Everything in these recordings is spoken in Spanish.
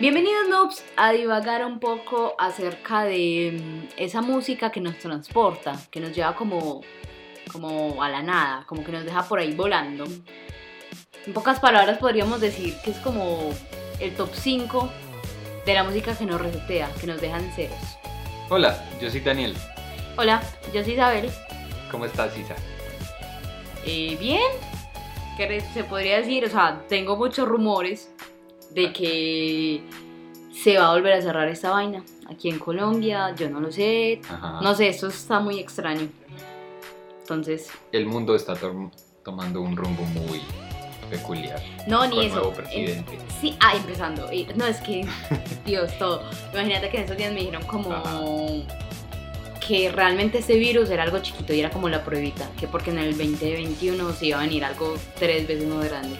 Bienvenidos noobs a divagar un poco acerca de mm, esa música que nos transporta, que nos lleva como, como a la nada, como que nos deja por ahí volando. En pocas palabras podríamos decir que es como el top 5 de la música que nos resetea, que nos deja en ceros. Hola, yo soy Daniel. Hola, yo soy Isabel. ¿Cómo estás, Isa? Eh, bien, ¿qué se podría decir? O sea, tengo muchos rumores de que se va a volver a cerrar esta vaina aquí en Colombia, yo no lo sé, Ajá. no sé, esto está muy extraño. Entonces, El mundo está tom- tomando un rumbo muy peculiar. no, ni eso. nuevo Eh, presidente. sí, ah, empezando. No, es que, Dios, todo. Imagínate que en esos días me dijeron como Ajá. que realmente este virus era algo chiquito y era como la pruebita, que porque en el 2021 se iba a venir algo tres veces más grande.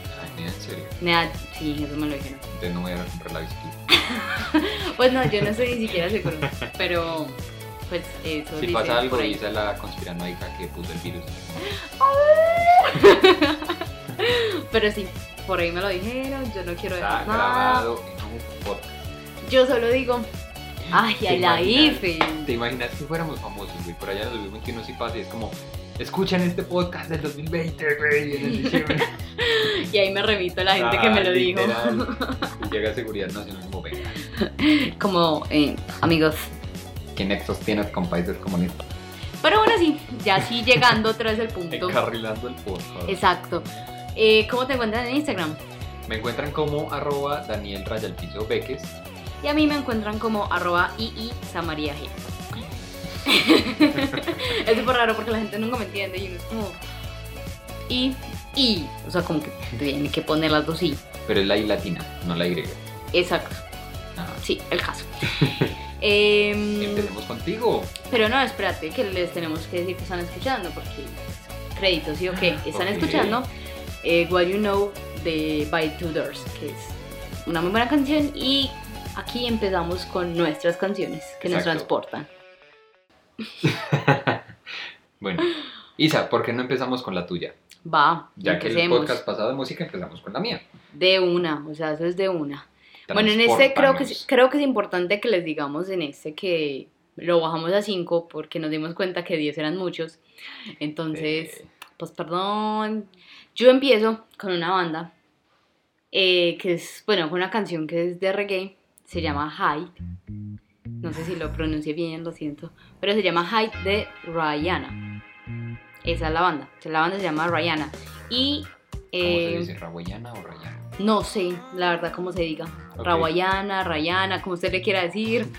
En serio. Nada, sí, eso me lo dijeron. Entonces no voy a comprar la bicicleta. Pues no, yo no estoy ni siquiera seguro, pero pues eso Si pasa algo, ahí. Isa es la conspiranoica que puso el virus. Pero sí, por ahí me lo dijeron, yo no quiero Está dejar nada. grabado en un podcast. Yo solo digo, ay, ¿Te ay, la? IFE. ¿Te imaginas que fuéramos famosos, güey? Por allá en el 2021 sí pasa y es como, escuchan este podcast del 2020, güey, en el diciembre. Y ahí me remito a la gente que me Ah, lo dijo. literal. Y Llega Seguridad Nacional como, venga, Como, eh, amigos. ¿qué nexos tienes con países comunistas? Pero bueno, sí, ya sí llegando otra vez al punto. Encarrilando el podcast. Exacto. Eh, ¿Cómo te encuentran en Instagram? Me encuentran como arroba Daniel Raya al piso Beques. Y a mí me encuentran como arroba ii Samaria G. es súper raro porque la gente nunca me entiende y uno es como y y, o sea, como que tiene que poner las dos i. Pero es la I latina, no la Y. Exacto. Ajá. Sí, el caso. Em, Empecemos contigo. pero no, espérate, que les tenemos que decir que están escuchando, porque créditos, ¿sí o qué? Están escuchando eh, What You Know de By Two Doors, que es una muy buena canción, y aquí empezamos con nuestras canciones que nos transportan. Bueno, Isa, ¿por qué no empezamos con la tuya? Va, Ya que el podcast pasado de música empezamos con la mía. De una, o sea, eso es de una. Bueno, en este creo que, creo que es importante que les digamos en este que lo bajamos a 5 porque nos dimos cuenta que 10 eran muchos. Entonces, Eh, pues perdón. Yo empiezo con una banda eh, que es, bueno, con una canción que es de reggae. Se llama Hyde. No sé si lo pronuncié bien, lo siento. Pero se llama Hyde de Rihanna. Esa es la banda. O sea, La banda se llama Rihanna. Y... ¿Cómo eh, se dice? ¿Raguayana o Rayana? no sé, la verdad, cómo se diga. Ok. Rawayana, Rayana, como usted le quiera decir.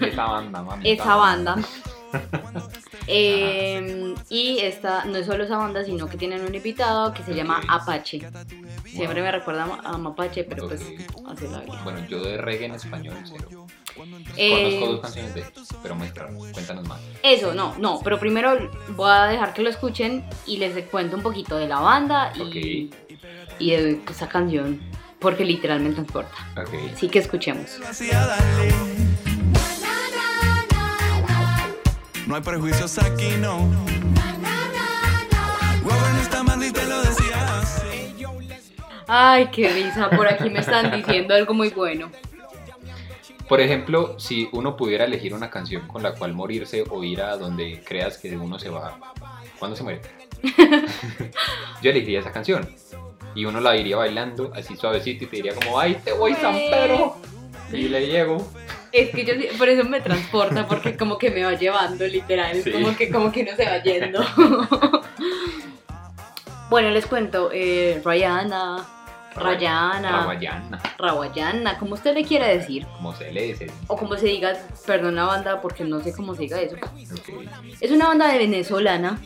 Esa banda, mami. Esa banda. Eh, y esta no es solo esa banda, sino que tienen un invitado que se llama. Apache. Siempre me recuerda a Mapache, pero pues así la vida. Bueno, yo de reggae en español, cero. Eh, Conozco dos canciones de ellos, pero muéstranos, cuéntanos más. Eso, no, no, pero primero voy a dejar que lo escuchen y les cuento un poquito de la banda y, y de esa canción, porque literalmente transporta. Ok. Así que escuchemos. No hay prejuicios aquí, no. Robert no está mal y te lo decía así. Ay, qué risa, por aquí me están diciendo algo muy bueno. Por ejemplo, si uno pudiera elegir una canción con la cual morirse o ir a donde creas que uno se va, ¿cuándo se muere? Yo elegiría esa canción. Y uno la iría bailando así suavecito y te diría como, ay, te voy San Pedro. Y le llego. Es que yo por eso me transporta, porque como que me va llevando, literal. Es Sí. como que como que no se va yendo. bueno, les cuento, eh, Rihanna, Rayana, Raguayana, Rawayana, como usted le quiera decir. como se lee ese. O como se diga, perdón la banda, porque no sé cómo se diga eso. Es una banda de venezolana,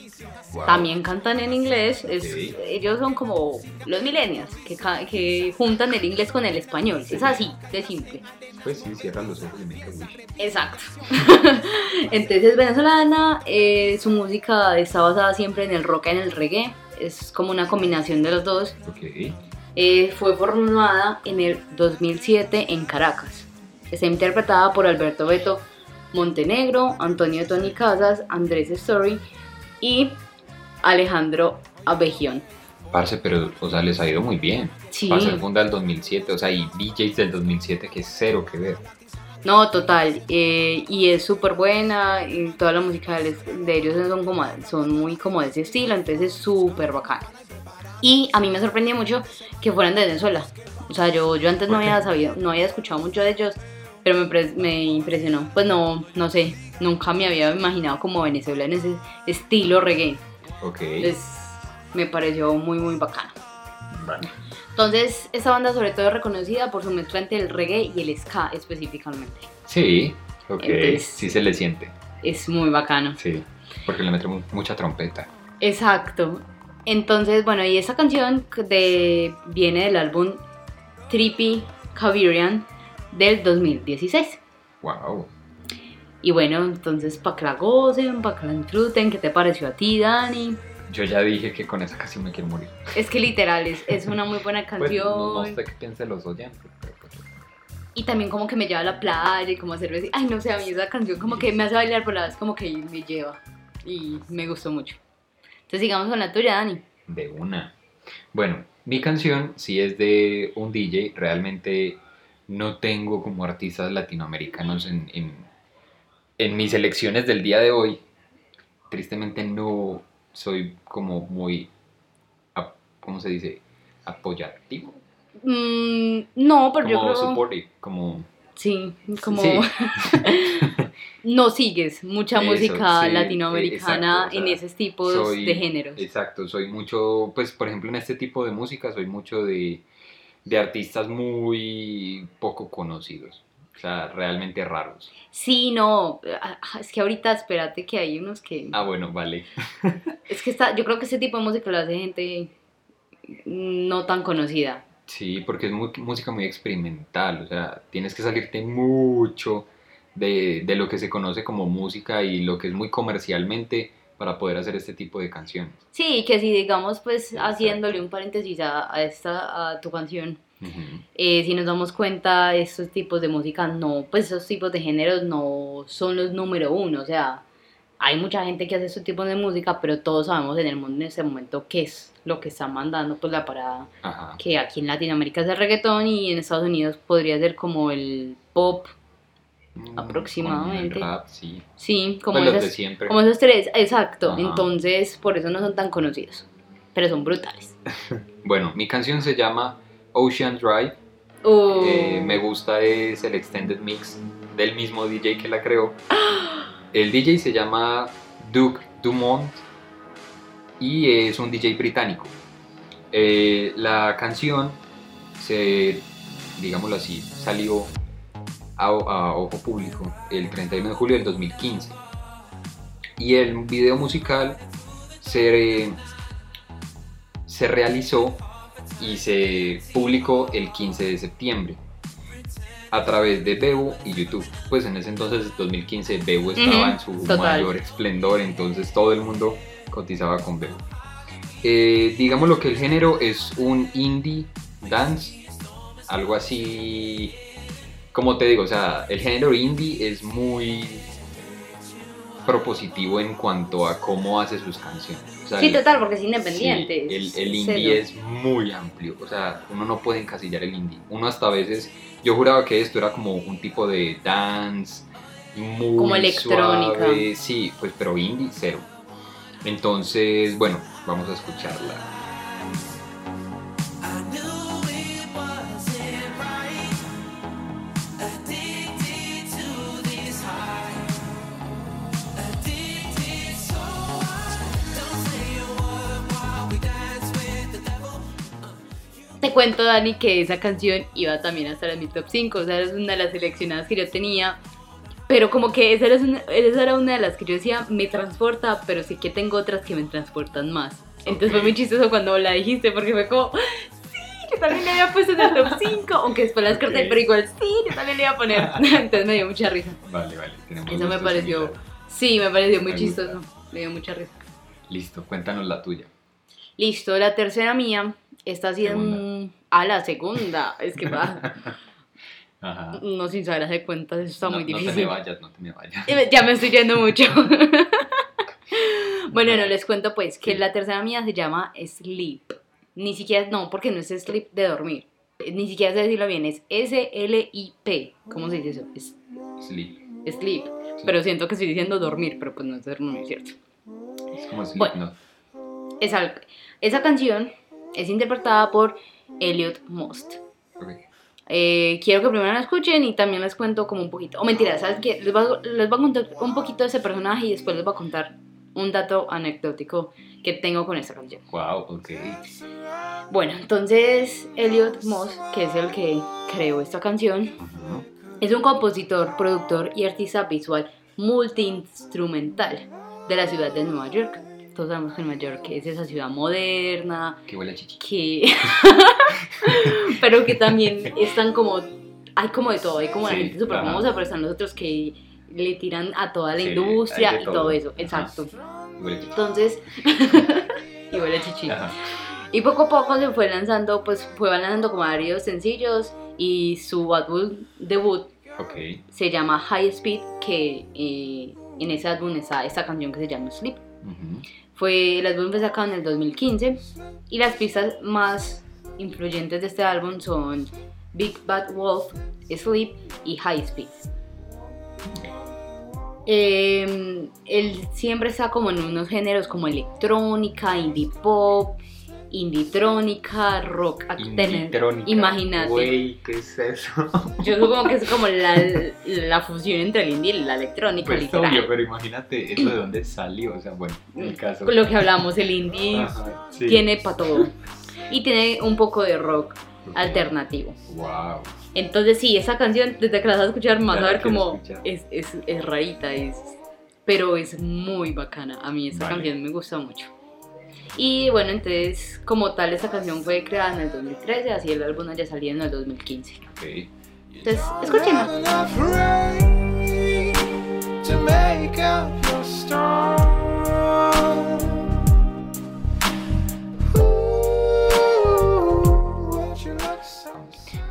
Wow. también cantan en inglés. es-. Ellos son como los millennials, que, que juntan el inglés con el español. Es así, de simple. Pues sí, cierran los ojos y. Exacto. Entonces es venezolana, eh, su música está basada siempre en el rock y en el reggae. Es como una combinación de los dos. Ok. Eh, fue formada en el 2007 en Caracas. Está interpretada por Alberto Beto Montenegro, Antonio Tony Casas, Andrés Story y Alejandro Abejión. Parce, pero, o sea, les ha ido muy bien. Sí. Para ser funda del 2007, o sea, y DJs del 2007 que es cero que ver. No, total. eh, y es súper buena. Y toda la música de, ellos son, como, son muy como de ese estilo. Entonces es súper bacano. Y a mí me sorprendió mucho que fueran de Venezuela. O sea, yo, yo antes no había sabido, no había escuchado mucho de ellos. Pero me, pre- me impresionó. Pues no, no sé. Nunca me había imaginado como Venezuela en ese estilo reggae. Ok. Entonces me pareció muy, muy bacano. Vale. Entonces, esta banda sobre todo es reconocida por su mezcla entre el reggae y el ska específicamente. Sí, ok. Entonces- sí se le siente. Es muy bacano. Sí. Porque le mete mu- mucha trompeta. Exacto. Entonces, bueno, y esta canción de, viene del álbum Trippy Cavirian del 2016. Wow. Y bueno, entonces para que la gocen, para que la disfruten, ¿qué te pareció a ti, Dani? Yo ya dije que con esa canción me quiero morir. Es que literal, es, es una muy buena Pues, canción. no, no sé qué piensen los oyentes, pero pues, Y también como que me lleva a la playa y como hacer besi- Ay, no sé, a mí esa canción como que me hace bailar, a la vez como que me lleva. Y me gustó mucho. Entonces sigamos con la tuya, Dani. de una. Bueno, mi canción sí es de un DJ. Realmente no tengo como artistas latinoamericanos en, en, en mis elecciones del día de hoy. Tristemente no soy como muy, ¿cómo se dice? Apoyativo. Mm, no, pero yo Como creo... supportive, como... Sí, como... Sí. no sigues mucha Eso, música sí, latinoamericana exacto, o sea, en esos tipos soy- de géneros. Exacto, soy mucho, pues por ejemplo en este tipo de música soy mucho de, de artistas muy poco conocidos, o sea, realmente raros. Sí, no, ah, es que ahorita espérate que hay unos que... Ah, bueno, vale. Es que está, yo creo que ese tipo de música lo hace gente no tan conocida. Sí, porque es música muy experimental, o sea, tienes que salirte mucho de, de lo que se conoce como música y lo que es muy comercialmente para poder hacer este tipo de canciones. Sí, que si digamos pues haciéndole un paréntesis a, a esta, a tu canción, Ujú. eh, si nos damos cuenta, estos tipos de música no, pues esos tipos de géneros no son los número uno, o sea, hay mucha gente que hace estos tipos de música, pero todos sabemos en el mundo en este momento qué es lo que está mandando pues la parada, Ajá. que aquí en Latinoamérica es el reggaetón y en Estados Unidos podría ser como el pop, Mm, aproximadamente. rap, sí. sí, como, Pues los de siempre. como esos tres, exacto, Ajá. entonces por eso no son tan conocidos, pero son brutales. Bueno, mi canción se llama Ocean Drive. Uh, Eh, me gusta es el extended mix del mismo DJ que la creó. El DJ se llama Duke Dumont y es un DJ británico. Eh, la canción se, digámoslo así, salió a, a ojo público el 31 de julio del 2015 y el video musical se, se realizó y se publicó el 15 de septiembre a través de Bebo y YouTube. Pues en ese entonces, 2015, Bebo estaba Ujú, en su total. mayor esplendor, entonces todo el mundo cotizaba con Bebo. Eh, digamos lo que el género es un indie dance, algo así, como te digo, o sea, el género indie es muy propositivo en cuanto a cómo hace sus canciones. O sea, sí, el- total, porque es independiente. Sí, el, el indie cero. es muy amplio, o sea, uno no puede encasillar el indie. Uno hasta a veces, yo juraba que esto era como un tipo de dance muy Como electrónica. suave, sí, pues pero indie cero. Entonces, bueno, vamos a escucharla. Te cuento, Dani, que esa canción iba también a estar en mi top 5. O sea, es una de las seleccionadas que yo tenía. Pero como que esa era, una, esa era una de las que yo decía, me transporta, pero sí que tengo otras que me transportan más. Entonces fue Ok. muy chistoso cuando la dijiste, porque fue como, sí, yo también le había puesto en el top 5, aunque después la descarté, Ok. pero igual sí, yo también le iba a poner. Entonces me dio mucha risa. Vale, vale. Eso me pareció, sí, me pareció muy Me chistoso. gusta. Me dio mucha risa. Listo, cuéntanos la tuya. Listo, la tercera mía, esta Segunda. un- a la segunda, es que va. Ajá. No, sin saber hacer cuentas, eso está no, muy no difícil. te me vayas, no te me vayas. Ya me estoy yendo mucho. bueno, No. no les cuento pues que Sí. la tercera mía se llama Sleep. Ni siquiera, no, porque no es sleep de dormir. Eh, Ni siquiera sé decirlo bien, es S-L-I-P. ¿Cómo se dice eso? Es Sleep. sleep. Pero siento que estoy diciendo dormir, pero pues no es dormir, ¿cierto? Es como sleep, Bueno. ¿no? Esa, esa canción es interpretada por Elliot Most. Eh, quiero que primero la escuchen y también les cuento como un poquito. O mentira, ¿sabes qué? Les voy, a, les voy a contar un poquito de ese personaje y después les voy a contar un dato anecdótico que tengo con esta canción. Wow, ok. Bueno, entonces Elliot Moss, que es el que creó esta canción, Ujú. es un compositor, productor y artista visual multiinstrumental de la ciudad de Nueva York. Todos sabemos que Nueva York es esa ciudad moderna, Que huele a chichi. que pero que también están como hay como de todo hay como la gente súper famosa pero están los otros que le tiran a toda la Sí, industria y todo. todo eso Ajá. exacto huele chichi. entonces y huele a chichi Ajá. y poco a poco se fue lanzando pues fue lanzando como varios sencillos y su álbum debut se llama High Speed que eh, en ese álbum está esta canción que se llama Sleep Ujú. fue, el álbum sacado en el 2015 y las pistas más influyentes de este álbum son Big Bad Wolf, Sleep y High Speed. Eh, él siempre está como en unos géneros como electrónica, indie pop, indie-trónica, rock Inditrónica. Imagínate. Güey, ¿qué es eso? Yo supongo que es como la, la fusión entre el indie y la electrónica, Pues literal. obvio, pero imagínate eso de dónde salió. O sea, bueno, el caso. Lo que hablamos, el indie Ajá, sí. tiene para todo. Y tiene un poco de rock alternativo. Wow. Entonces sí, esa canción, desde que la vas a escuchar, más a ver escuchar. es, es, es rarita, es, pero es muy bacana. A mí esta Vale. canción me gusta mucho. Y bueno, entonces como tal esta canción fue creada en el 2013, así el álbum haya salido en el 2015. Ok. Entonces, so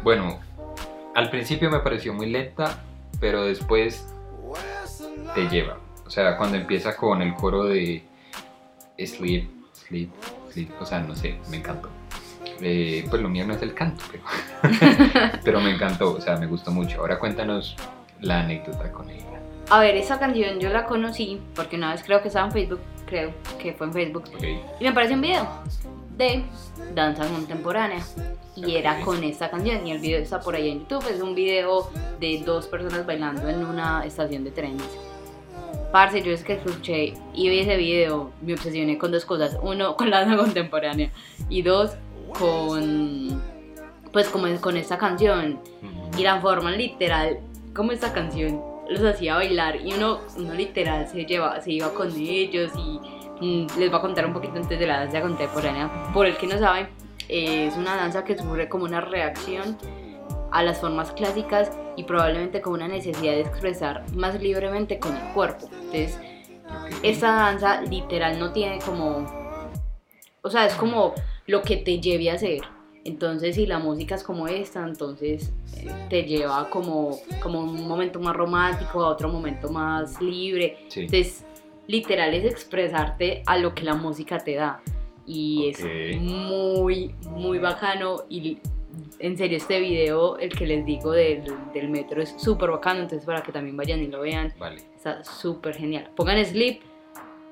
Bueno, al principio me pareció muy lenta, pero después te lleva. O sea, cuando empieza con el coro de sleep, sleep, sleep, o sea, no sé, me encantó. Eh, pues lo mío no es el canto, pero, pero me encantó, o sea, me gustó mucho. Ahora cuéntanos la anécdota con ella. A ver, esa canción yo la conocí porque una vez creo que estaba en Facebook, creo que fue en Facebook, Ok, y me apareció un video de danza contemporánea y era con esta canción y el video está por ahí en YouTube, es un video de dos personas bailando en una estación de trenes. Parce, yo es que escuché y vi ese video, me obsesioné con dos cosas, uno con la danza contemporánea. Y dos con pues como es con esta canción. Y la forma literal como esta canción los hacía bailar. Y uno, uno literal se lleva, se iba con ellos y mm, les voy a contar un poquito antes de la danza contemporánea. Por el que no sabe, eh, es una danza que sufre como una reacción a las formas clásicas y probablemente con una necesidad de expresar más libremente con el cuerpo. Entonces, esta danza literal no tiene como, o sea, es como lo que te lleve a hacer. Entonces, si la música es como esta, entonces eh, te lleva como, como un momento más romántico, a otro momento más libre. Sí. Entonces, literal es expresarte a lo que la música te da. Y es muy, muy bacano. Y en serio, este video, el que les digo del, del metro, es súper bacano. Entonces, para que también vayan y lo vean, Vale. está súper genial. Pongan Sleep,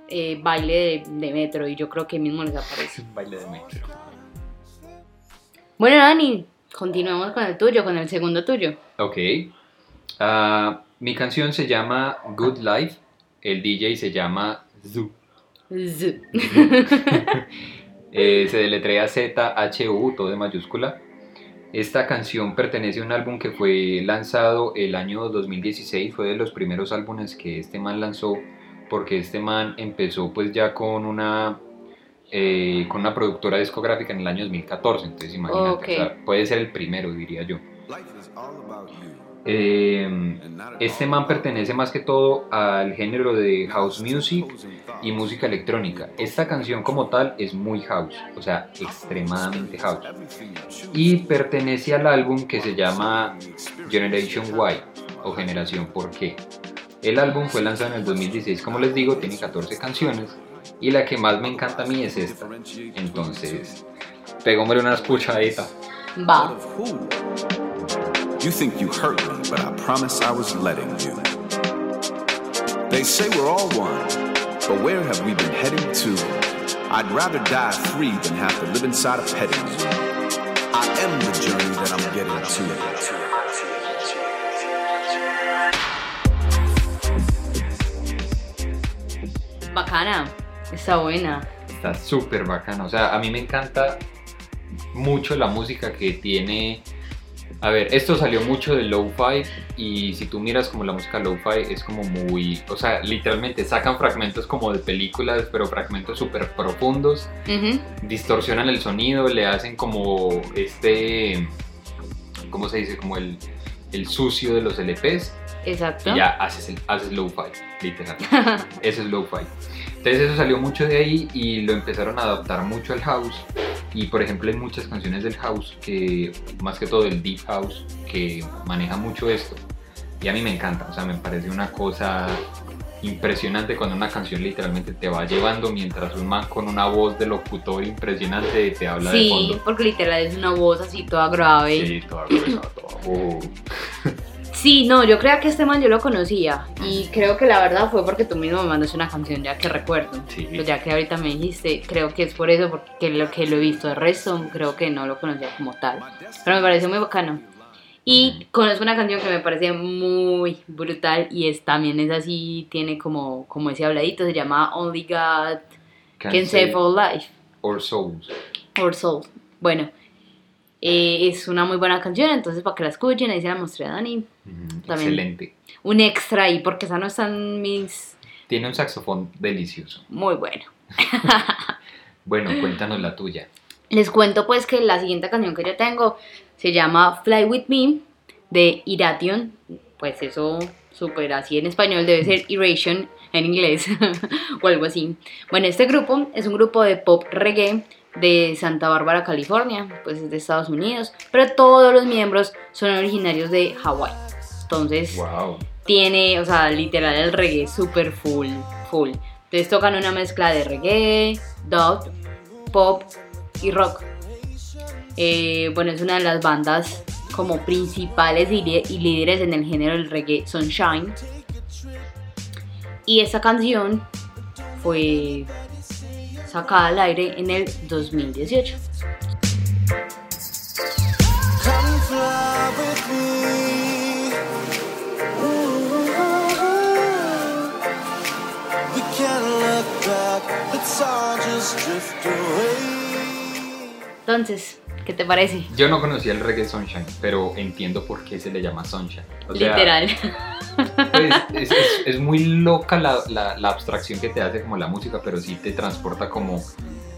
eh, baile de, de metro, y yo creo que mismo les aparece. Baile de metro. Bueno, Dani, continuemos con el tuyo, con el segundo tuyo. Ok. Ah, mi canción se llama Good Life. El DJ se llama Zoo. Z. Eh, se deletrea Z-H-U, todo de mayúscula. Esta canción pertenece a un álbum que fue lanzado el año 2016, fue de los primeros álbumes que este man lanzó, porque este man empezó pues ya con una, eh, con una productora discográfica en el año 2014, entonces imagínate, Ok. o sea, puede ser el primero, diría yo. Eh, este man pertenece más que todo al género de house music y música electrónica. Esta canción como tal es muy house, o sea, extremadamente house. Y pertenece al álbum que se llama Generation Y o Generación Por qué. El álbum fue lanzado en el 2016, como les digo, tiene 14 canciones y la que más me encanta a mí es esta. Entonces, Pegámosle una escuchadita. Va. You think you hurt me, but I promise I was letting you. They say we're all one, but where have we been heading to? I'd rather die free than have to live inside a petting zoo. I am the journey that I'm getting to. Bacana. Está buena. Está súper bacano. O sea, a mí me encanta mucho la música que tiene. A ver, esto salió mucho de lo-fi y si tú miras como la música lo-fi es como muy, o sea, literalmente sacan fragmentos como de películas, pero fragmentos súper profundos, distorsionan el sonido, le hacen como este, ¿cómo se dice? Como el, el sucio de los LPs Exacto. y ya haces, haces lo-fi, literal. Eso es lo-fi. Entonces eso salió mucho de ahí y lo empezaron a adaptar mucho al house. Y por ejemplo hay muchas canciones del house que, más que todo el deep house, que maneja mucho esto. Y a mí me encanta, o sea, me parece una cosa impresionante cuando una canción literalmente te va llevando mientras un man con una voz de locutor impresionante te habla de Sí, fondo. porque literal es una voz así toda grave. Sí, toda gruesa, toda-. Sí, no, yo creo que este man yo lo conocía y creo que la verdad fue porque tú mismo me mandaste una canción ya que recuerdo. Sí. Pues ya que ahorita me dijiste, creo que es por eso, porque lo que lo he visto de resto, creo que no lo conocía como tal. Pero me pareció muy bacano. Y conozco una canción que me parece muy brutal y es también es así, tiene como, como ese habladito, se llama Only God Can Can Save All Life. Or Souls. Or Soul. Bueno, eh, es una muy buena canción, entonces para que la escuchen, ahí se la mostré a Dani. También. Excelente. Un extra ahí, porque esa no está en mis... Tiene un saxofón delicioso. Muy bueno. Bueno, cuéntanos la tuya. Les cuento pues que la siguiente canción que yo tengo se llama Fly With Me de Iration. Pues eso súper así en español debe ser Iration en inglés o algo así. Bueno, este grupo es un grupo de pop reggae de Santa Bárbara, California, pues es de Estados Unidos, pero todos los miembros son originarios de Hawái. Entonces, Wow. tiene, o sea, literal el reggae super full, full. Entonces tocan una mezcla de reggae, dub, pop y rock. Eh, bueno, es una de las bandas como principales y, y líderes en el género del reggae Sunshine. Y esta canción fue sacada al aire en el 2018. Come fly with me. Ooh. We can't look back. Let's all just drift away. Entonces, ¿qué te parece? Yo no conocía el reggae Sunshine, pero entiendo por qué se le llama Sunshine. O sea, Literal. es, es- es muy loca la, la- la abstracción que te hace como la música, pero sí te transporta como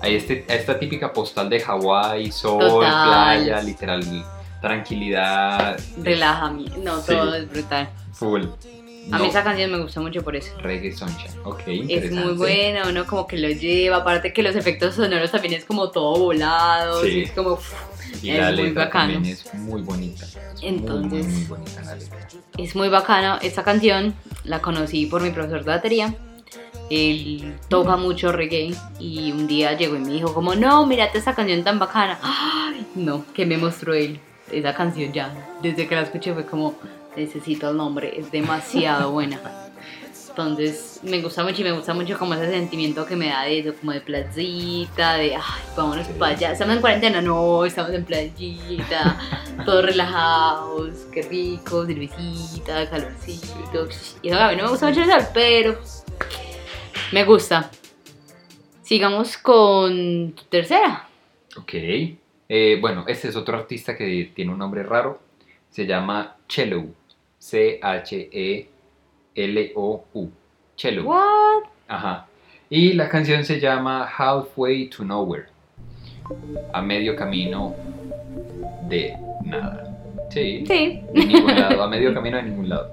a, este, a esta típica postal de Hawái, sol, Total. playa, literal, tranquilidad. Relajamiento. No, Sí. todo es brutal. Full. A mí No, esa canción me gusta mucho por eso. Reggae Sunshine, ok. Es muy buena, uno como que lo lleva, aparte que los efectos sonoros también es como todo volado, Sí. es como uf, Y es la muy letra bacano. también es muy bonita. Es muy, muy, Entonces- muy bonita la letra. es muy bacano. Esta canción la conocí por mi profesor de batería. Él toca mucho reggae y un día llegó y me dijo como, no, mírate esta canción tan bacana. Ay, no, que me mostró él esa canción ya. Desde que la escuché fue como, necesito el nombre, es demasiado buena. Entonces me gusta mucho y me gusta mucho como ese sentimiento que me da de eso, como de playita, de, ay, vámonos para allá. Estamos en cuarentena, no, estamos en playita, todos relajados, qué rico, cervecita, calorcito. Y a mí no me gusta mucho el sol, pero me gusta. Sigamos con tu tercera. Ok. Eh, bueno, este es otro artista que tiene un nombre raro. Se llama Cello. C-H-E-L-O-U. Cello. What? Ajá. Y la canción se llama Halfway to Nowhere. A medio camino de nada. Sí. Sí, De ningún lado. A medio camino de ningún lado.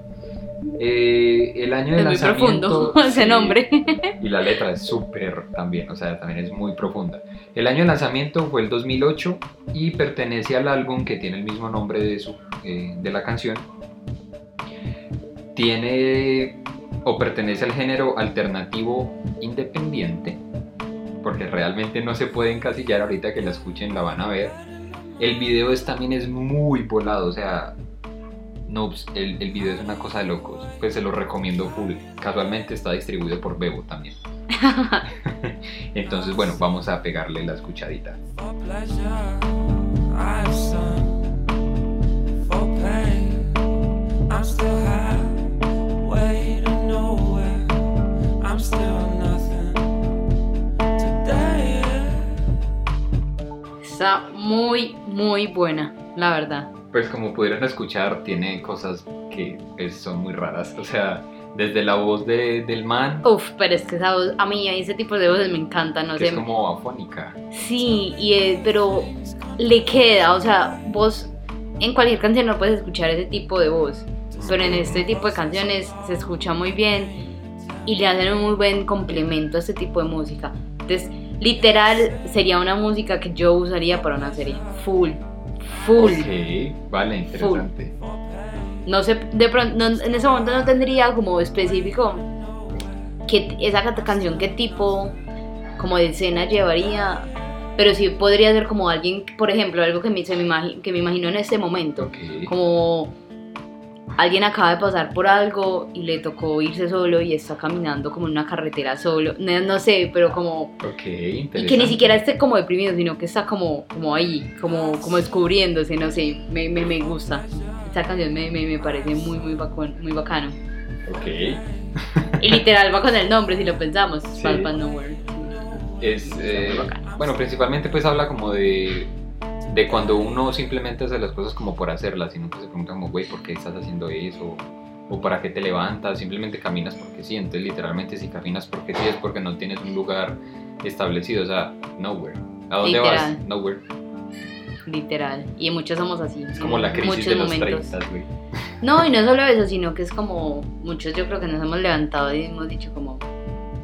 Eh, el año de es muy lanzamiento. profundo ese sí. nombre. Y la letra es súper también, o sea, también es muy profunda. El año de lanzamiento fue el 2008 y pertenece al álbum que tiene el mismo nombre de, su, eh, de la canción. Tiene o pertenece al género alternativo independiente. porque realmente no se puede encasillar ahorita que la escuchen, la van a ver. El video es, también es muy volado, o sea, no, pues, el, el video es una cosa de locos, pues se lo recomiendo full. Casualmente está distribuido por Bebo también. Entonces, bueno, vamos a pegarle la escuchadita. For pleasure, I've sung. For pain, I'm still halfway Está muy, muy buena, la verdad. Pues como pudieron escuchar, tiene cosas que pues, son muy raras. O sea, desde la voz de- del man, Uf, pero es que esa voz, a mí ese tipo de voces me encanta, no que sé. es como afónica. Sí, y es- pero le queda, o sea, vos en cualquier canción no puedes escuchar ese tipo de voz, pero en este tipo de canciones se escucha muy bien y le hacen un muy buen complemento a este tipo de música. Entonces, literal, sería una música que yo usaría para una serie. Full, full. Ok, vale, interesante. No sé, de pronto, no- en ese momento no tendría como específico que esa ca- canción qué tipo como de escena llevaría, pero sí podría ser como alguien, por ejemplo, algo que me, se me, imagi- que me imagino en este momento, Ok. como alguien acaba de pasar por algo y le tocó irse solo y está caminando como en una carretera solo, no, no sé, pero como... Ok, Y que ni siquiera esté como deprimido, sino que está como, como ahí, como, como descubriéndose, no sé, me, me, me gusta. Esta canción me, me, me parece muy, muy, bacán, muy bacano. Ok. Y literal va con el nombre, si lo pensamos, Sí. Nowhere. Es, eh, bueno, principalmente pues habla como de, de cuando uno simplemente hace las cosas como por hacerlas y nunca se pregunta como, güey, ¿por qué estás haciendo eso? O para qué te levantas, simplemente caminas porque sí. Entonces literalmente si caminas porque sí es porque no tienes un lugar establecido, o sea, nowhere. ¿A dónde Literal. vas? Nowhere. Literal. Y muchos somos así. Es como la crisis muchos de los momentos. 30, güey. No, y no solo eso, sino que es como muchos yo creo que nos hemos levantado y hemos dicho como,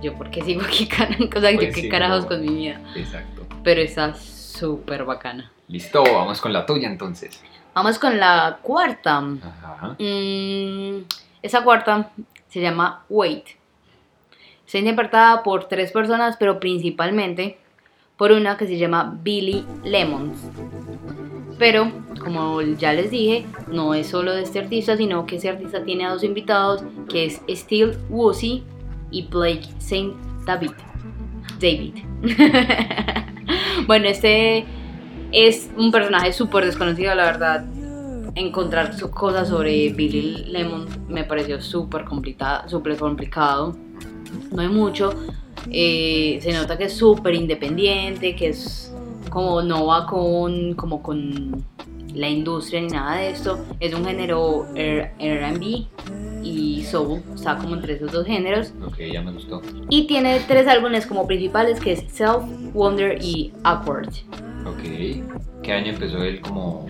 yo por qué sigo aquí, o sea, yo Pues qué sí, carajos no. con mi vida. Exacto. Pero está súper bacana. Listo, vamos con la tuya entonces. Vamos con la cuarta. Ajá. Mm, esa cuarta se llama Wait. Está interpretada por tres personas, pero principalmente por una que se llama Billy Lemons. Pero, como ya les dije, no es solo de este artista, sino que ese artista tiene a dos invitados, que es Steve Woozy y Blake St. David. David. bueno, este es un personaje súper desconocido, la verdad encontrar cosas sobre Billy Lemon me pareció súper súper complicado. No hay mucho. Eh, se nota que es súper independiente, que es como no va con como con la industria ni nada de esto. Es un género R&B y soul, está como entre esos dos géneros. Ok, ya me gustó. Y tiene tres álbumes como principales que es Self, Wonder y Awkward. Ok. ¿Qué año empezó él como...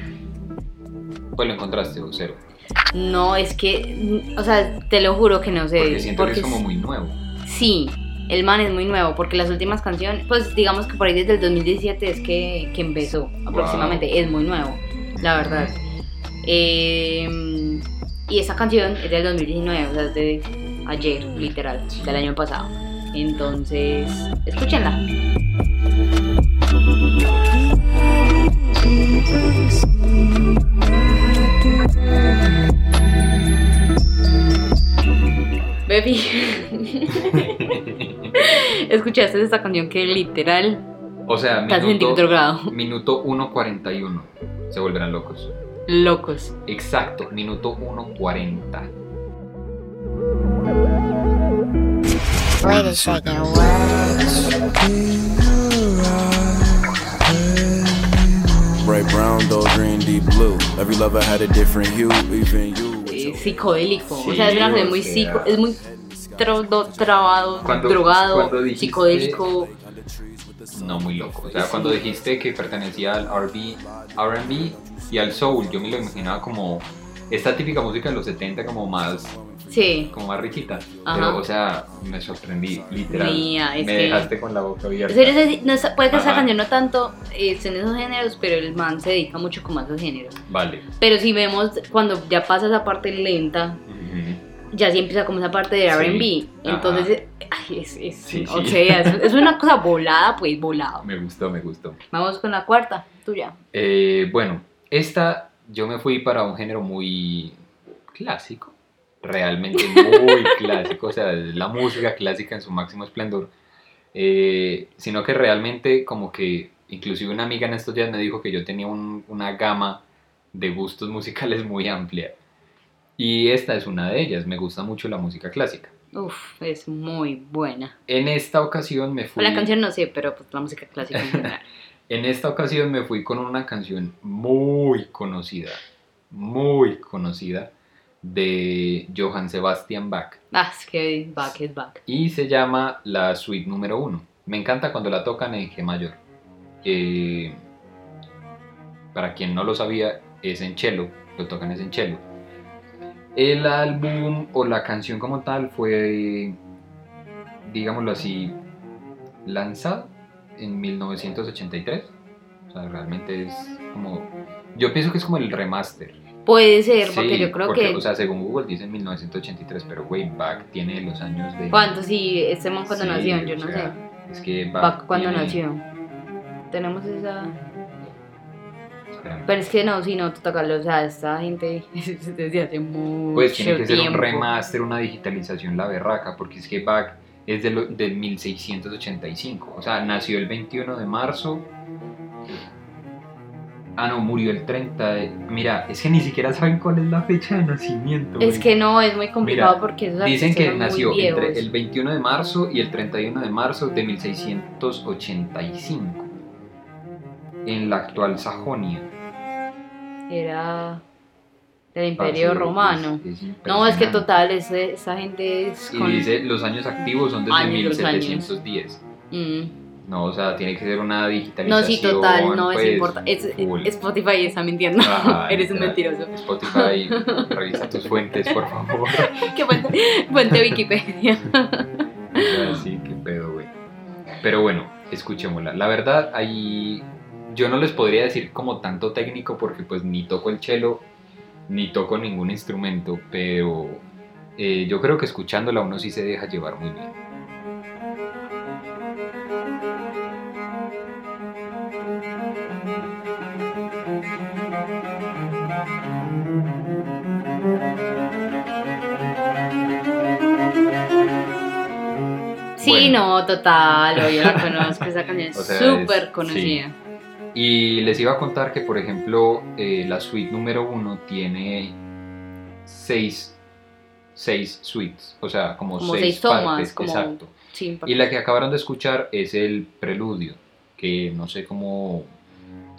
Pues lo encontraste o cero? No, es que, o sea, te lo juro que no sé. Porque siento que es como muy nuevo. Sí, el man es muy nuevo, porque las últimas canciones, pues digamos que por ahí desde el 2017 es que, que empezó aproximadamente, es muy nuevo, la verdad. Eh, y esa canción es del 2019, o sea, es de ayer, literal, del año pasado. Entonces, escúchenla. Baby. ¿Escuchaste esta canción que literal O sea, minuto, drogado? minuto 1.41. Se volverán locos. Locos. Exacto, minuto 1.40. Wait a second, what? Bright brown, dull green, deep blue. Every lover had a different hue, even you. with your- psicodélico. o sea, es una muy sea. psico, es muy trabado, Cuando- drogado, cuando dijiste- psicodélico. No, muy loco. O sea, cuando dijiste que pertenecía al RB, RB y al soul, yo me lo imaginaba como esta típica música de los 70, como más, Sí. como más riquita. Ajá. Pero, o sea, me sorprendí, literal. Mía, es me que- dejaste con la boca abierta. No es- puede que esa canción no tanto eh, esté en esos géneros, pero el man se dedica mucho como a esos géneros. Vale. Pero si vemos cuando ya pasa esa parte lenta. Ya sí empieza como esa parte de Sí, R&B. ajá. Entonces, ay, es, es- Sí, o sí. sea, es, es una cosa volada, pues volado. Me gustó, me gustó. Vamos con la cuarta, tuya. Eh, bueno, esta yo me fui para un género muy clásico, realmente muy clásico, o sea, es la música clásica en su máximo esplendor, eh, sino que realmente como que inclusive una amiga en estos días me dijo que yo tenía un- una gama de gustos musicales muy amplia y esta es una de ellas, me gusta mucho la música clásica. Uf, es muy buena. En esta ocasión me fui... La canción no sé, pero pues la música clásica en general. En esta ocasión me fui con una canción muy conocida, muy conocida, de Johann Sebastian Bach. Ah, es que back is back. Y se llama la suite número uno. Me encanta cuando la tocan en G mayor. Eh, para quien no lo sabía, es en cello, lo tocan es en cello. El álbum o la canción como tal fue, digámoslo así, lanzado en 1983. O sea, realmente es como... Yo pienso que es como el remaster. Puede ser, porque yo creo porque, que... O sea, según Google dice 1983, pero güey, Bach tiene los años de... ¿Cuánto? Sí, este man cuando Sí, nació, yo no sea, sé. Es que Bach, Bach cuando tiene- nació. Tenemos esa... Pero es que no, si no, tocarlo, o sea, esta gente desde hace mucho Pues tiene que ser un tiempo. remaster, una digitalización la berraca, porque es que Bach es de lo- del 1685. O sea, nació el 21 de marzo. Ah, no, murió el 30 de... Mira, es que ni siquiera saben cuál es la fecha de nacimiento. Es güey. que no, es muy complicado Mira, porque esos Dicen que nació entre el 21 de marzo y el 31 de marzo de 1685 en la actual Sajonia. Era del Parce, Imperio es- Romano. es No, es que total, ese- esa gente es Y dice los años activos son desde Años, los años. 1710. Mm. No, o sea, tiene que ser una No, digitalización. sí, total, no pues, es importante. Es, full. Spotify está mintiendo. Ajá, Eres un mentiroso. Spotify, revisa tus fuentes, por favor. Qué fuente, fuente Wikipedia. Sí, qué pedo, güey. Pero bueno, escuchémosla. La verdad, ahí yo no les podría decir como tanto técnico porque pues ni toco el cello, ni toco ningún instrumento, pero eh, yo creo que escuchándola uno sí se deja llevar muy bien. Sí, Bueno. no, total, yo la conozco, esa canción es O sea, súper es- conocida. Y les iba a contar que, por ejemplo, eh, la suite número uno tiene seis, seis suites, o sea, como, Como seis, seis tomas, partes, como- exacto. Sí, Y la que acabaron de escuchar es el preludio, que no sé cómo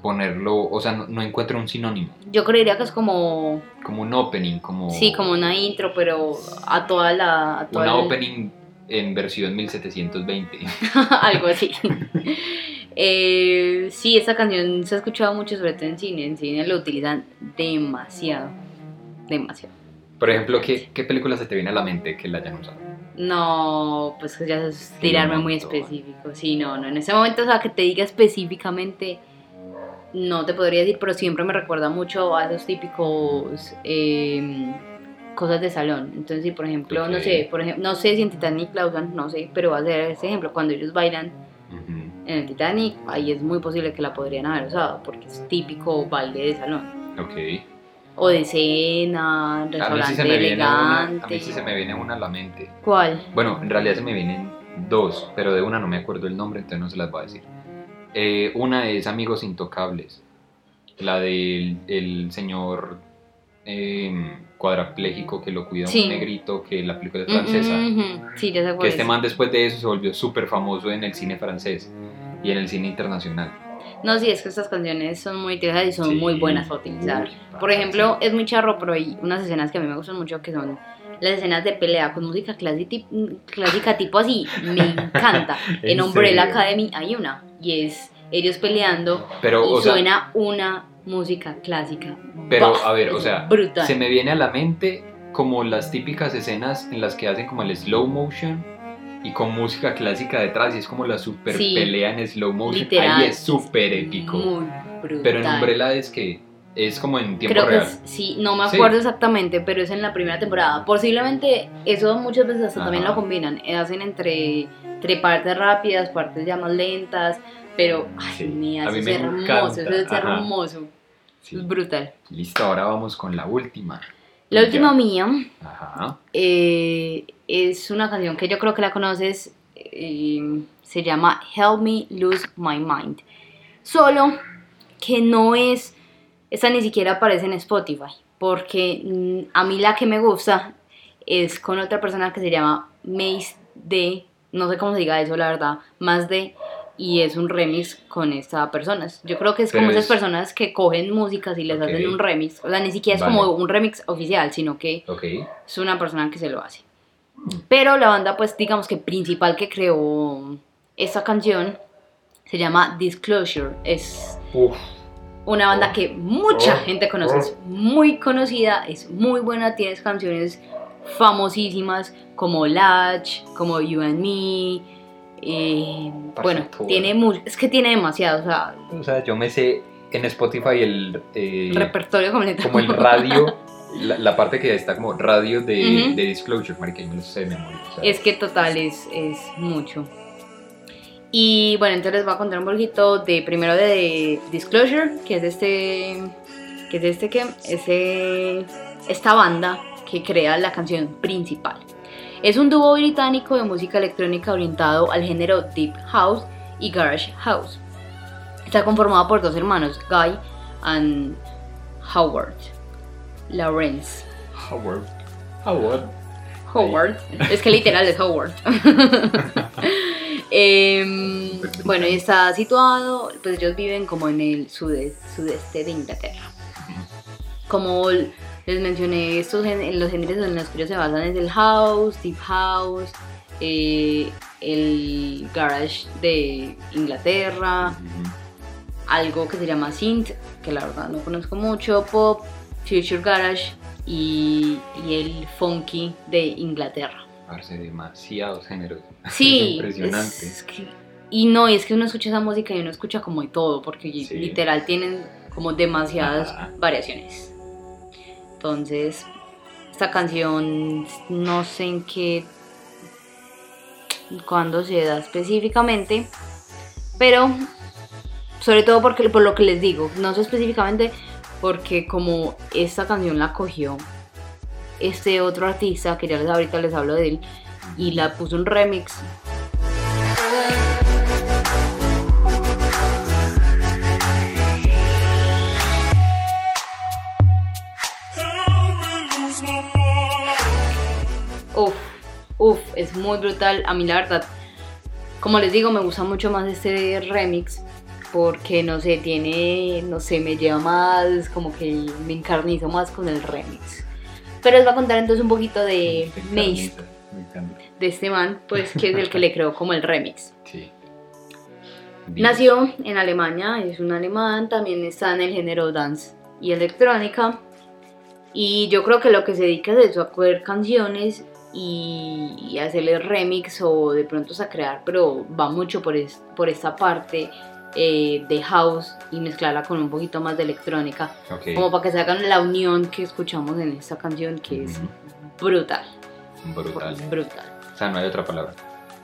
ponerlo, o sea, no, no encuentro un sinónimo, Yo creería que es como, como un opening, como sí, como una intro, pero a toda la... A toda una el- opening en versión 1720. algo así. Eh, sí, esta canción se ha escuchado mucho, sobre todo en cine. En cine lo utilizan demasiado. Demasiado. Por ejemplo, ¿qué, ¿qué película se te viene a la mente que la hayan usado? No, pues ya es tirarme muy específico. Sí, no, no. En ese momento, o sea, que te diga específicamente, no te podría decir, pero siempre me recuerda mucho a esos típicos eh, cosas de salón. Entonces, sí, por ejemplo, no Ok. sé, por ejemplo, no sé si en Titanic la usan, no sé, pero va a ser ese ejemplo. Cuando ellos bailan Ujú. En el Titanic, ahí es muy posible que la podrían haber usado, porque es típico baile de salón. Ok. O de cena, A mí, restaurante sí se me viene una, a elegante. mí sí se me viene una a la mente. ¿Cuál? Bueno, en realidad se me vienen dos, pero de una no me acuerdo el nombre, entonces no se las voy a decir. Eh, una es Amigos Intocables, la del el señor eh, cuadrapléjico que lo cuida Sí. un negrito, que la película es francesa. Sí, ya Que este es. man después de eso se volvió súper famoso en el cine francés y en el cine internacional. No, sí, es que estas canciones son muy tiernas y son Sí. muy buenas para utilizar. Uy, Por ejemplo, es muy charro, pero hay unas escenas que a mí me gustan mucho que son las escenas de pelea con música clásica, clásica tipo así. Me encanta. en ¿En Umbrella? Academy hay una y es ellos peleando Pero, y o sea, suena una música clásica. Pero, Bah, a ver, o sea, brutal. se me viene a la mente como las típicas escenas en las que hacen como el slow motion y con música clásica detrás y es como la super Sí. pelea en slow motion. Literal, Ahí es súper épico. Muy brutal. Pero en Umbrella es que Es como en tiempo Creo que real. es- sí, no me Sí. acuerdo exactamente, pero es en la primera temporada. Posiblemente eso muchas veces hasta también Ajá. lo combinan. eh, Hacen entre, entre partes rápidas, partes ya más lentas. Pero, ay, Sí, mía, a eso es hermoso, encanta, eso es ajá. hermoso. Sí. Es brutal. Listo, ahora vamos con la última. La Ya. última mía Ajá. eh, es una canción que yo creo que la conoces. eh, se llama Help Me Lose My Mind. Solo que no es. Esta ni siquiera aparece en Spotify. Porque mm, a mí la que me gusta es con otra persona que se llama Mace D. No sé cómo se diga eso, la verdad. Más de. Y es un remix con esta persona. Yo creo que es Pero como esas es- personas que cogen músicas y les Ok. hacen un remix. O sea, ni siquiera es Vale. como un remix oficial, sino que Ok. es una persona que se lo hace. Pero la banda, pues digamos que principal que creó esta canción se llama Disclosure. Es Uf. una banda Oh. que mucha Oh. gente conoce, es muy conocida, es muy buena, tienes canciones famosísimas como Latch, como You and Me. Eh, bueno, tiene es que tiene demasiado, o sea, O sea, yo me sé en Spotify el. eh, repertorio completo. como el radio. La, la parte que está como radio de, Ujú. de Disclosure, marica, yo me lo sé de memoria. o sea, Es que total es, es mucho. Y bueno, entonces les voy a contar un poquito de primero de Disclosure, que es este que es este que ese esta banda que crea la canción principal. Es un dúo británico de música electrónica orientado al género deep house y garage house. Está conformado por dos hermanos, Guy and Howard Lawrence. Howard. Howard. Howard. Es que literal es Howard. Em, bueno, y está situado, pues ellos viven como en el sude- sudeste de Inglaterra. Como les mencioné, estos los géneros en los que ellos se basan es el house, deep house, eh, el garage de Inglaterra, algo que se llama synth, que la verdad no conozco mucho, pop, future garage y, y el funky de Inglaterra. Parce, demasiados géneros. Sí, Es impresionante. es que- y no, es que uno escucha esa música y uno escucha como de todo, porque Sí. literal tienen como demasiadas Ajá. variaciones. Entonces, esta canción no sé en qué, cuándo se da específicamente, pero sobre todo porque por lo que les digo, no sé específicamente porque como esta canción la cogió este otro artista que ya les ahorita les hablo de él y la puso un remix. Uf, es muy brutal. A mí la verdad, como les digo, me gusta mucho más este remix porque no sé, tiene, no sé, me lleva más, como que me encarnizo más con el remix. Pero les voy a contar entonces un poquito de Mace, de este man, pues que es el que le creó como el remix. Sí. Nació en Alemania, es un alemán, también está en el género dance y electrónica. Y yo creo que lo que se dedica es eso, a coger canciones y, y hacerle remix o de pronto a crear, pero va mucho por, es- por esta parte eh, de house y mezclarla con un poquito más de electrónica, Ok. como para que se hagan la unión que escuchamos en esta canción que es brutal, Brutal. brutal. O sea, no hay otra palabra.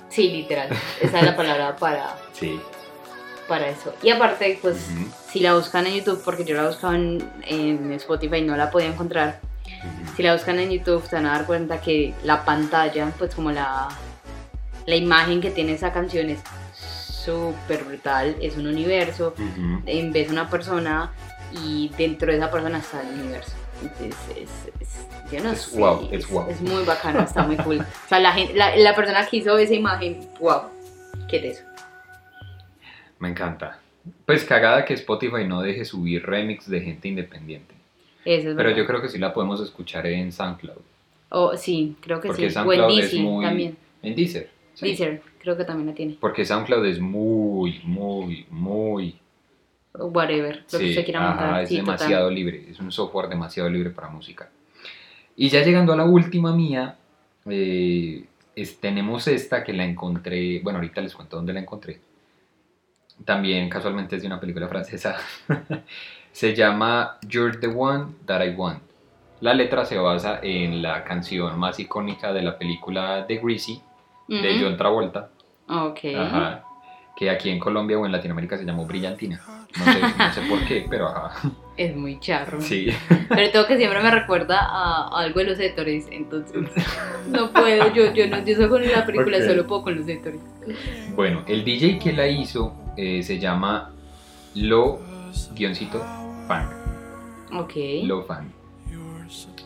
Sí, literal, esa es la palabra para, Sí. para eso. Y aparte, pues si la buscan en YouTube, porque yo la buscaba en, en Spotify y no la podía encontrar. Si la buscan en YouTube se van a dar cuenta que la pantalla, pues como la, la imagen que tiene esa canción es súper brutal, es un universo, Ujú. en vez de una persona y dentro de esa persona está el universo. Entonces, es, es- yo no Es sé, es muy bacano, está muy cool. O sea, la, gente, la, la persona que hizo esa imagen, wow, qué es eso. Me encanta. Pues cagada que Spotify no deje subir remix de gente independiente. Eso es Pero verdad. yo creo que sí la podemos escuchar en SoundCloud. Oh, sí, creo que Porque sí. O en SoundCloud es Deezer muy... también. En Deezer. sí. Deezer, creo que también la tiene. Porque SoundCloud es muy, muy, muy... Whatever, lo que Sí, usted quiera ajá, montar. es sí, total. demasiado libre. Es un software demasiado libre para música. Y ya llegando a la última mía, eh, es- tenemos esta que la encontré... Bueno, ahorita les cuento dónde la encontré. También casualmente es de una película francesa. Se llama You're the One That I Want. La letra se basa en la canción más icónica de la película The Greasy de. John Travolta. Ok. Ajá. Que aquí en Colombia o en Latinoamérica se llamó Brillantina. No sé, no sé por qué, pero ajá. Es muy charro. Sí. Pero todo que siempre me recuerda a, a algo de los Héctores, entonces no puedo, yo, yo no, yo soy con la película, solo puedo con los Héctores. Bueno, el DJ que la hizo eh, se llama Lo-Fan. Ok. Lo Fan.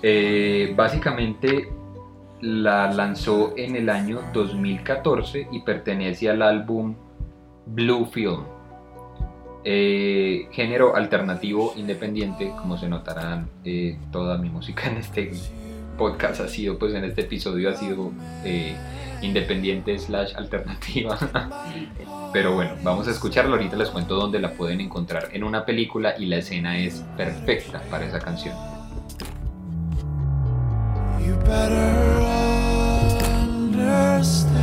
Eh, básicamente la lanzó en el año 2014 y pertenece al álbum Blue Film. Eh, género alternativo independiente, como se notarán, eh, toda mi música en este podcast ha sido, pues en este episodio ha sido eh, independiente slash alternativa. Pero bueno, vamos a escucharlo. Ahorita les cuento dónde la pueden encontrar en una película y la escena es perfecta para esa canción. You better understand.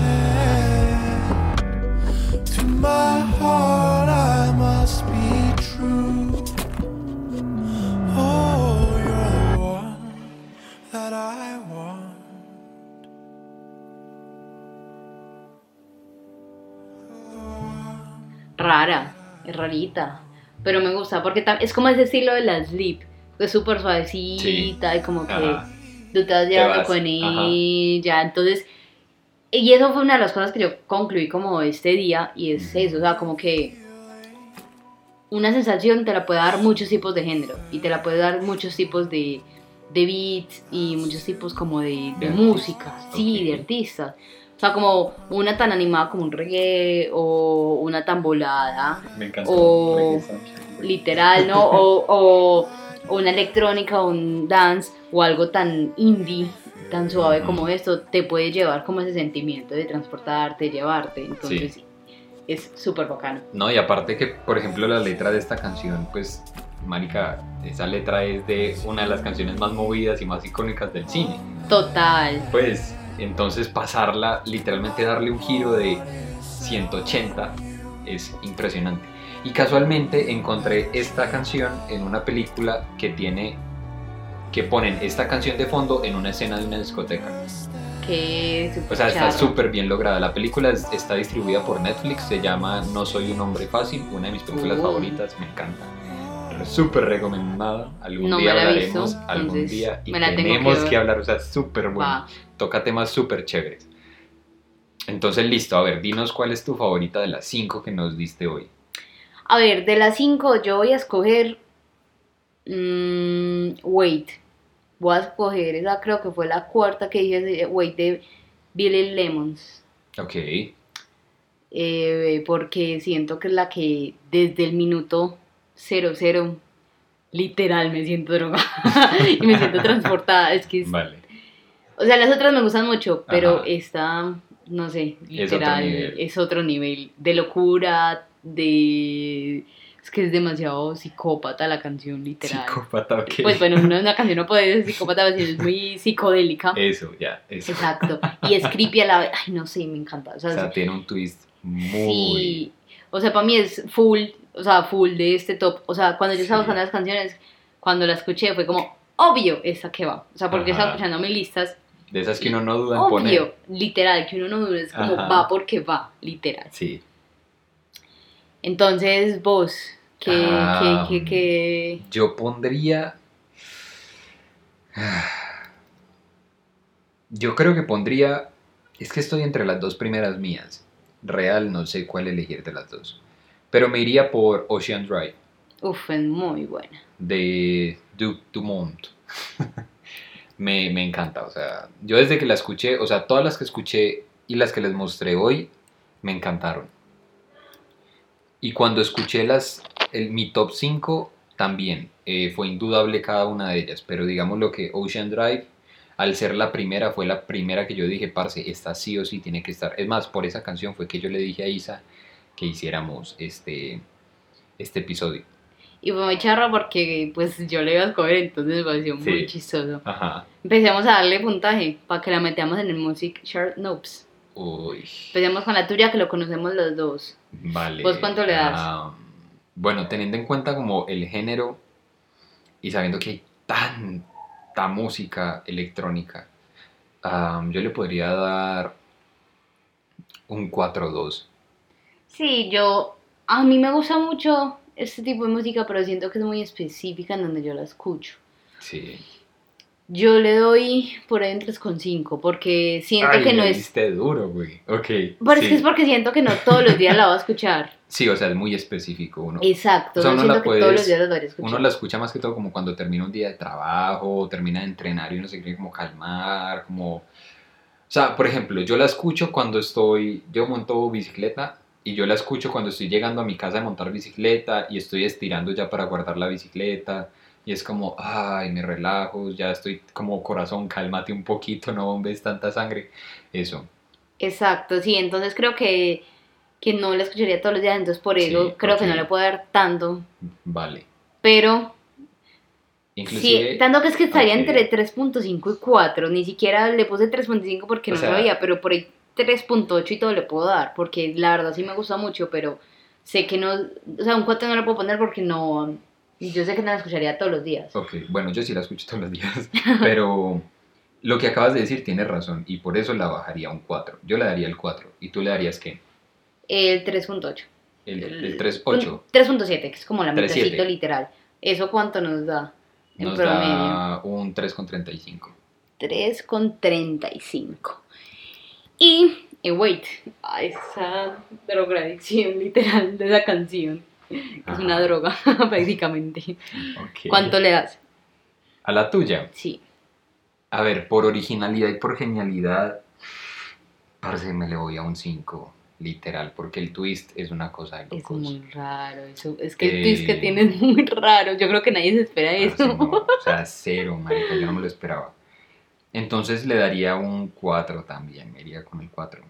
To my heart, I must be Rara, es rarita, pero me gusta porque es como ese estilo de la Sleep, que es súper suavecita y como que Ajá. tú te vas llevando con ajá. ella, entonces, y eso fue una de las cosas que yo concluí como este día y es Ujú. eso, o sea, como que una sensación te la puede dar muchos tipos de género y te la puede dar muchos tipos de, de beats y muchos tipos como de, de De música, artistas, sí, de artistas. O sea, como una tan animada como un reggae o una tan volada, Me encanta. O- literal, ¿no? O, o- o una electrónica o un dance o algo tan indie, tan suave como esto, te puede llevar como ese sentimiento de transportarte, llevarte. Entonces, es súper bacano. No, y aparte que, por ejemplo, la letra de esta canción, pues, marica, esa letra es de una de las canciones más movidas y más icónicas del cine. Total. Pues, entonces pasarla, literalmente darle un giro de 180 es impresionante. Y casualmente encontré esta canción en una película que tiene que ponen esta canción de fondo en una escena de una discoteca. Que súper O sea, está súper bien lograda. La película es- está distribuida por Netflix, se llama No soy un hombre fácil, una de mis películas Uh. favoritas, me encanta. Súper recomendada. Algún No día hablaremos, visto, algún día, y que tenemos ver. que, hablar, o sea, súper bueno. Toca temas súper chéveres. Entonces, listo, a ver, dinos cuál es tu favorita de las cinco que nos diste hoy. A ver, de las cinco yo voy a escoger. mm, wait. Voy a escoger, esa creo que fue la cuarta que dije, Wait, de Billy Lemons. Ok, eh, porque siento que es la que desde el minuto 00 literal me siento drogada y me siento transportada. Es que, es- vale. O sea, las otras me gustan mucho, pero Ajá. esta, no sé, Es otro literal es otro nivel de locura, de... Es que es demasiado psicópata la canción, literal. Psicópata, ok. Pues bueno, una, una canción no puede ser psicópata, pero es muy psicodélica. Eso, ya, eso. Exacto. Y es creepy a la vez. Ay, no sé, me encanta. O sea, O sea, tiene un twist muy... Sí, o sea, para mí es full, o sea, full de este top. O sea, cuando yo estaba Sí. buscando las canciones, cuando la escuché fue como, obvio, esa que va. O sea, porque Ajá. estaba escuchando mis listas, De esas que uno no duda en poner. literal, que uno no duda, es como Ajá. va porque va, literal. Sí. Entonces, vos, que, Ah. que, que, que- Yo pondría. Yo creo que pondría. Es que estoy entre las dos primeras mías. Real, no sé cuál elegir de las dos. Pero me iría por Ocean Drive uf, es muy buena. de Duke Dumont. me, me encanta, o sea, yo desde que la escuché, o sea, todas las que escuché y las que les mostré hoy, me encantaron. Y cuando escuché las, el, mi top 5, también eh, fue indudable cada una de ellas, pero digamos lo que Ocean Drive, al ser la primera, fue la primera que yo dije, parce, esta sí o sí tiene que estar. Es más, por esa canción fue que yo le dije a Isa que hiciéramos este, este episodio. Y fue muy charro porque pues yo le iba a escoger, entonces me pareció muy chistoso. Ajá. Empecemos a darle puntaje para que la metamos en el Music Chart Notes. Uy, Empecemos con la tuya que lo conocemos los dos. vale. ¿Vos cuánto le das? Bueno, teniendo en cuenta como el género y sabiendo que hay tanta música electrónica, yo le podría dar un 4-2. Sí, yo, a mí me gusta mucho este tipo de música, pero siento que es muy específica en donde yo la escucho. Sí. Yo le doy por ahí un 3,5 porque siento Ay, que no es... diste duro, güey. Ok. Pero es sí. que es porque siento que no todos los días la voy a escuchar. Sí, o sea, es muy específico uno. Exacto, O sea, no uno la siento que todos puedes- los días la voy a escuchar. Uno la escucha más que todo como cuando termina un día de trabajo, termina de entrenar y uno se quiere como calmar, como... O sea, por ejemplo, yo la escucho cuando estoy, yo monto bicicleta y yo la escucho cuando estoy llegando a mi casa de montar bicicleta y estoy estirando ya para guardar la bicicleta y es como, ay, me relajo, ya estoy como corazón, cálmate un poquito, no bombes tanta sangre. Eso. Exacto, sí, entonces creo que, que no la escucharía todos los días, entonces por eso Sí, creo que no le puedo dar tanto, Vale. pero Inclusive... sí, tanto que es que estaría ok. entre 3.5 y 4, ni siquiera le puse 3.5 porque O no sea- sabía, pero por ahí 3.8 y todo le puedo dar, porque la verdad sí me gusta mucho, pero sé que no, o sea, un 4 no lo puedo poner porque no, yo sé que no la escucharía todos los días. Ok, bueno, yo sí la escucho todos los días, pero lo que acabas de decir tiene razón y por eso la bajaría a un 4. Yo le daría el 4 y tú le darías qué? El 3.8. El, el 3.8 3.7, que es como la 3.7. mitadcito literal. ¿Eso cuánto nos da? En nos promedio. da un 3.35. 3,35. Y, eh, wait, a esa drogadicción literal de esa canción. que Es una droga, prácticamente. ¿Cuánto le das? A la tuya. Sí. A ver, por originalidad y por genialidad, parce, me le voy a un 5, literal, porque el twist es una cosa de Es locos. muy raro. Eso, es que el Eh, twist que tiene es muy raro. Yo creo que nadie se espera eso. no, o sea, cero, marica, yo no me lo esperaba. Entonces le daría un 4 también, me iría con el 4.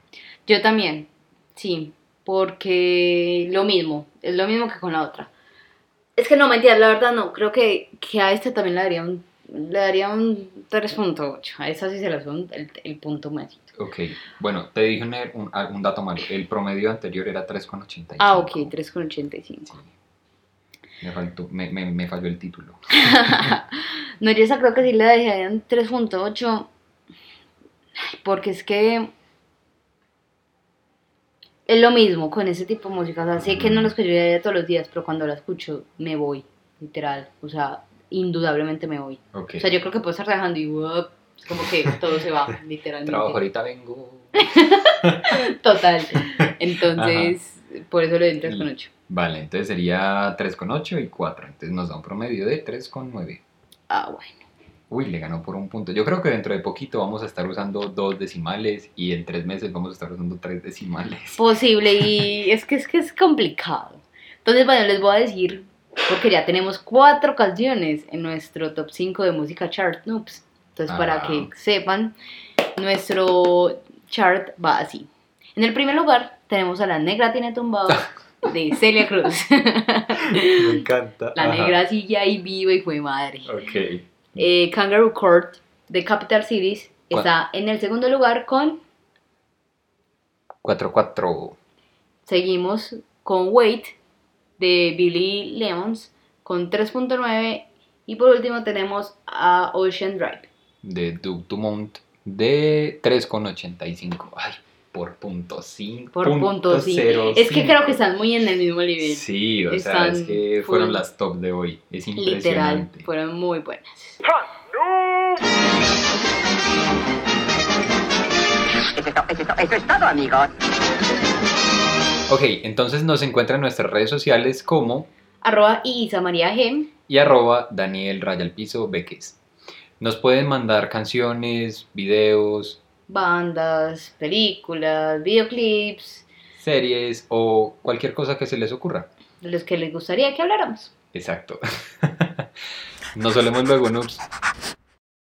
Yo también, sí, porque lo mismo, es lo mismo que con la otra. Es que no, mentira, la verdad no, creo que, que a esta también le daría un, le daría un 3.8, a esa sí se la son el, el punto medio. Ok, bueno, te dije un, un- un dato malo. El promedio anterior era 3,85. Ah, ok, 3.85. Me, faltó, me, me, me falló el título. No, yo esa creo que sí le dejaría un 3.8, porque es que es lo mismo con ese tipo de música, o sea, sé que no la escucharía todos los días, pero cuando la escucho me voy, literal, o sea, indudablemente me voy. O sea, yo creo que puedo estar trabajando y es como que todo se va, literalmente. Trabajo ahorita, vengo. Total. Entonces, por eso le doy un 3.8. Vale, entonces sería 3,8 y 4. Entonces nos da un promedio de 3,9. Ah, bueno. Uy, le ganó por un punto. Yo creo que dentro de poquito vamos a estar usando dos decimales y en tres meses vamos a estar usando tres decimales. Posible y es que es que es complicado. Entonces, bueno, les voy a decir, porque ya tenemos cuatro canciones en nuestro top 5 de música chart noobs. Entonces, para que sepan, nuestro chart va así. En el primer lugar tenemos a La Negra Tiene Tumbado de Celia Cruz. Me encanta. La negra sigue ahí viva y fue madre. Ok. Eh, Kangaroo Court de Capital Cities ¿Cuál? está en el segundo lugar con. 4-4. Seguimos con Wait de Billy Lemons con 3.9. Y por último tenemos a Ocean Drive. de Duke Dumont de 3,85. Ay, por punto 5. Por punto, sí. Es que creo que están muy en el mismo nivel. Sí, o sea, Están es que fueron full. las top de hoy. Es Literal, impresionante. fueron muy buenas. Eso es, to- eso es to- eso es todo, amigos. Ok, entonces nos encuentran en nuestras redes sociales como Arroba Isa María G. y arroba Daniel Raya al Piso Beques. Nos pueden mandar canciones, videos, Bandas, películas, videoclips, series o cualquier cosa que se les ocurra. de los que les gustaría que habláramos. Exacto. Nos solemos luego, noobs.